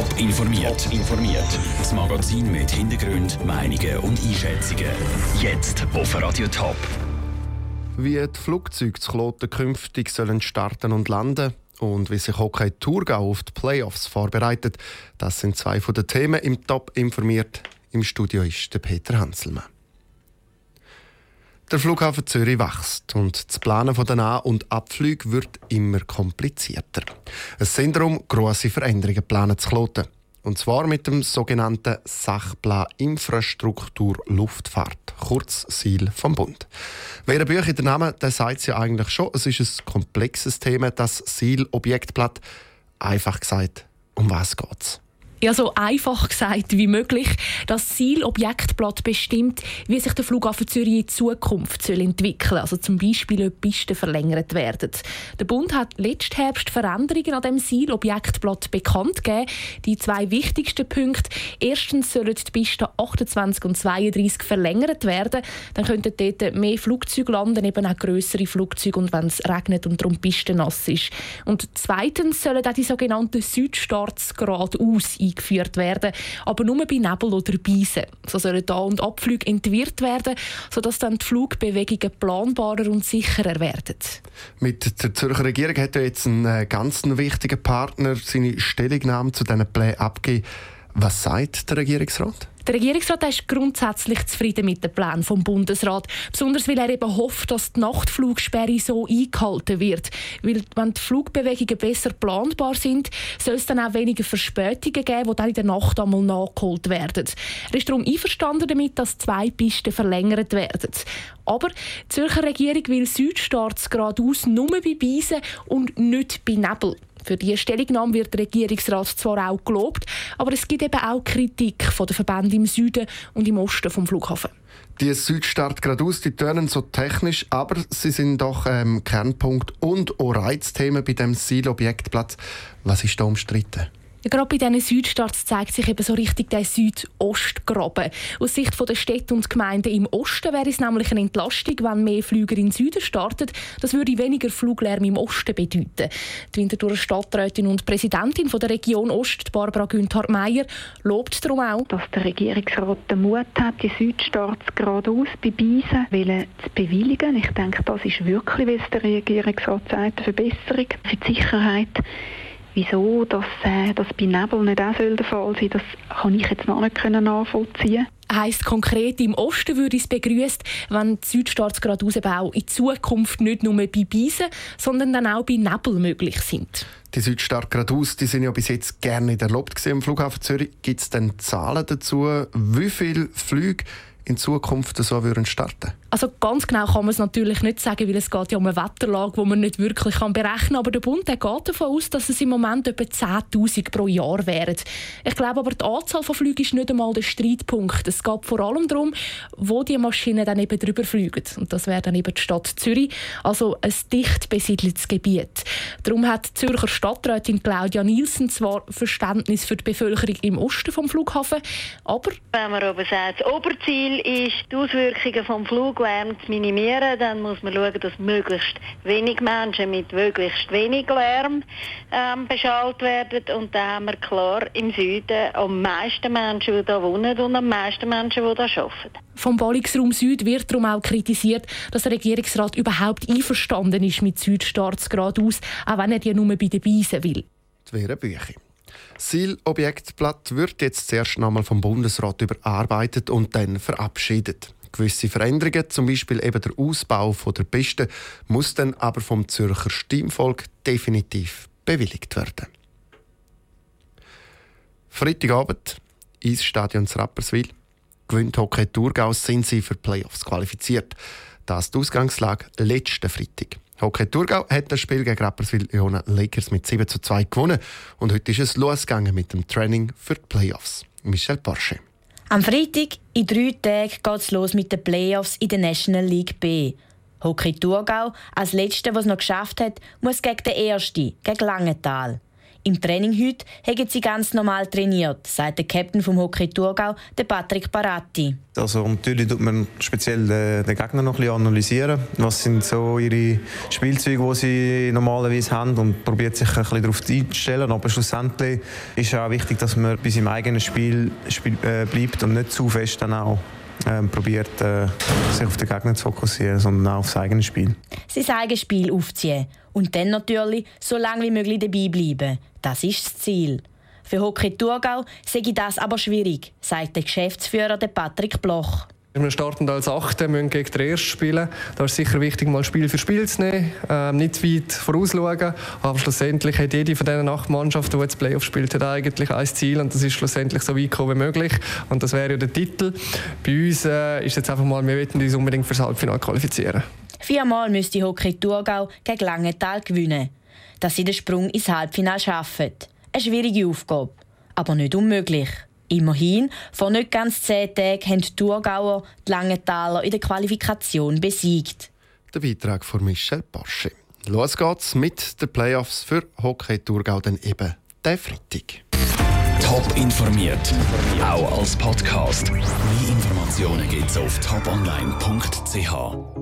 Top informiert. informiert. Das Magazin mit Hintergrund, Meinungen und Einschätzungen. Jetzt auf Radio Top. Wie die Flugzeuge zu Kloten künftig sollen starten und landen und wie sich Hockey Thurgau auf die Playoffs vorbereitet, das sind zwei von den Themen im Top informiert. Im Studio ist der Peter Hanselmann. Der Flughafen Zürich wächst und das Planen von den An- und Abflügen wird immer komplizierter. Es sind darum grosse Veränderungen geplant zu kloten. Und zwar mit dem sogenannten Sachplan Infrastruktur Luftfahrt, kurz SIL vom Bund. Wer in den Namen, der sagt es ja eigentlich schon, es ist ein komplexes Thema, das SIL-Objektblatt. Einfach gesagt, um was geht's? Ja, so einfach gesagt wie möglich. Das Zielobjektblatt bestimmt, wie sich der Flughafen Zürich in Zukunft entwickeln soll. Also zum Beispiel, ob Pisten verlängert werden. Der Bund hat letzten Herbst Veränderungen an dem Zielobjektblatt bekannt gegeben. Die zwei wichtigsten Punkte. Erstens sollen die Pisten 28 und 32 verlängert werden. Dann könnten dort mehr Flugzeuge landen, eben auch grössere Flugzeuge und wenn es regnet und darum die Piste nass ist. Und zweitens sollen auch die sogenannten Südstarts geradeaus eingeführt werden, aber nur bei Nebel oder Beisen. So sollen Da- und Abflüge entwirrt werden, sodass dann die Flugbewegungen planbarer und sicherer werden. Mit der Zürcher Regierung hat ja jetzt ein äh, ganz wichtiger Partner seine Stellungnahme zu diesen Plänen abgegeben. Was sagt der Regierungsrat? Der Regierungsrat ist grundsätzlich zufrieden mit den Plänen vom Bundesrat, besonders weil er eben hofft, dass die Nachtflugsperre so eingehalten wird. Weil wenn die Flugbewegungen besser planbar sind, soll es dann auch weniger Verspätungen geben, die dann in der Nacht einmal nachgeholt werden. Er ist darum einverstanden damit, dass zwei Pisten verlängert werden. Aber die Zürcher Regierung will Südstarts geradeaus nur bei Beisen und nicht bei Nebel. Für diese Stellungnahme wird der Regierungsrat zwar auch gelobt, aber es gibt eben auch Kritik von den Verbänden im Süden und im Osten vom Flughafen. Die Südstart geradeaus, die tönen so technisch, aber sie sind doch ähm, Kernpunkt und auch Reizthemen bei dem Zielobjektplatz. Was ist da umstritten? Gerade bei diesen Südstarts zeigt sich eben so richtig der Südostgraben. Aus Sicht der Städte und Gemeinden im Osten wäre es nämlich eine Entlastung, wenn mehr Flüger in den Süden starten. Das würde weniger Fluglärm im Osten bedeuten. Die Winterthurer Stadträtin und Präsidentin der Region Ost, Barbara Günther-Meyer, lobt darum auch, dass der Regierungsrat den Mut hat, die Südstarts geradeaus bei Beisen zu bewilligen. Ich denke, das ist wirklich, wie es der Regierungsrat sagt, eine Verbesserung für die Sicherheit Wieso dass, äh, das bei Nebel nicht auch der Fall sein das kann ich jetzt noch nicht nachvollziehen heisst konkret, im Osten würde es begrüßt, wenn die Südstarts geradeausbau in Zukunft nicht nur bei Beisen, sondern dann auch bei Nebel möglich sind. Die geradeaus, die sind ja bis jetzt gerne nicht erlaubt im Flughafen Zürich. Gibt es denn Zahlen dazu, wie viele Flüge in Zukunft so würden starten? Also ganz genau kann man es natürlich nicht sagen, weil es geht ja um eine Wetterlage, die man nicht wirklich kann berechnen kann. Aber der Bund der geht davon aus, dass es im Moment etwa 10'000 pro Jahr wären. Ich glaube aber, die Anzahl von Flügen ist nicht einmal der Streitpunkt. Es geht vor allem darum, wo die Maschinen dann eben drüber fliegen. Und das wäre dann eben die Stadt Zürich, also ein dicht besiedeltes Gebiet. Darum hat die Zürcher Stadträtin Claudia Nielsen zwar Verständnis für die Bevölkerung im Osten vom Flughafen, aber... Wenn man aber sagt, das Oberziel ist, die Auswirkungen vom Flug Lärm zu minimieren, dann muss man schauen, dass möglichst wenig Menschen mit möglichst wenig Lärm ähm, beschallt werden. Und da haben wir klar im Süden am meisten Menschen, die hier wohnen und am meisten Menschen, die hier arbeiten. Vom Ballungsraum Süd wird darum auch kritisiert, dass der Regierungsrat überhaupt einverstanden ist mit Südstarts geradeaus, auch wenn er die nur bei den Beisen will. Das wäre Bücher. Zielobjektblatt wird jetzt zuerst einmal vom Bundesrat überarbeitet und dann verabschiedet. Gewisse Veränderungen, zum Beispiel eben der Ausbau der Piste, muss dann aber vom Zürcher Stimmvolk definitiv bewilligt werden. Freitagabend, Eisstadion Rapperswil. Gewinnt Hockey Thurgau, sind sie für Playoffs qualifiziert. Das ist die Ausgangslage letzten Freitag. Hockey Thurgau hat das Spiel gegen Rapperswil Iona Lakers mit 7 zu 2 gewonnen. Und heute ist es losgegangen mit dem Training für die Playoffs. Michel Porsche. Am Freitag, in drei Tagen, geht es los mit den Playoffs in der National League B. Hockey Thurgau, als Letzter, was noch geschafft hat, muss gegen den Ersten, gegen Langenthal. Im Training heute haben sie ganz normal trainiert, sagt der Captain vom Hockey Thurgau, der Patrick Baratti. Also natürlich tut man speziell den, Gegner noch ein bisschen analysieren. Was sind so ihre Spielzeuge, die sie normalerweise haben und probiert sich ein bisschen darauf einzustellen. Aber schlussendlich ist auch wichtig, dass man bei seinem eigenen Spiel, Spiel äh, bleibt und nicht zu fest dann auch ähm, probiert, äh, sich auf den Gegner zu fokussieren, sondern auch auf das eigene Spiel. Sein eigenes Spiel aufziehen und dann natürlich so lange wie möglich dabei bleiben. Das ist das Ziel. Für Hockey Thurgau sei das aber schwierig, sagt der Geschäftsführer Patrick Bloch. Wir starten als Achte, müssen gegen den Ersten spielen. Da ist sicher wichtig, mal Spiel für Spiel zu nehmen, ähm, nicht zu weit vorausschauen. Aber schlussendlich hat jede von diesen acht Mannschaften, die jetzt Playoff spielt, hat eigentlich ein Ziel und das ist schlussendlich so weit kommen wie möglich. Und das wäre ja der Titel. Bei uns äh, ist jetzt einfach mal, wir wollen uns unbedingt fürs Halbfinale qualifizieren. Viermal müsste Hockey Thurgau gegen Langenthal gewinnen, dass sie den Sprung ins Halbfinale schaffen. Eine schwierige Aufgabe, aber nicht unmöglich. Immerhin, vor nicht ganz zehn Tagen haben die Thurgauer die Langenthaler in der Qualifikation besiegt. Der Beitrag von Michel Pasche. Los geht's mit den Playoffs für Hockey Thurgau dann eben der Freitag. Top informiert, auch als Podcast. Mehr Informationen gibt's auf toponline.ch.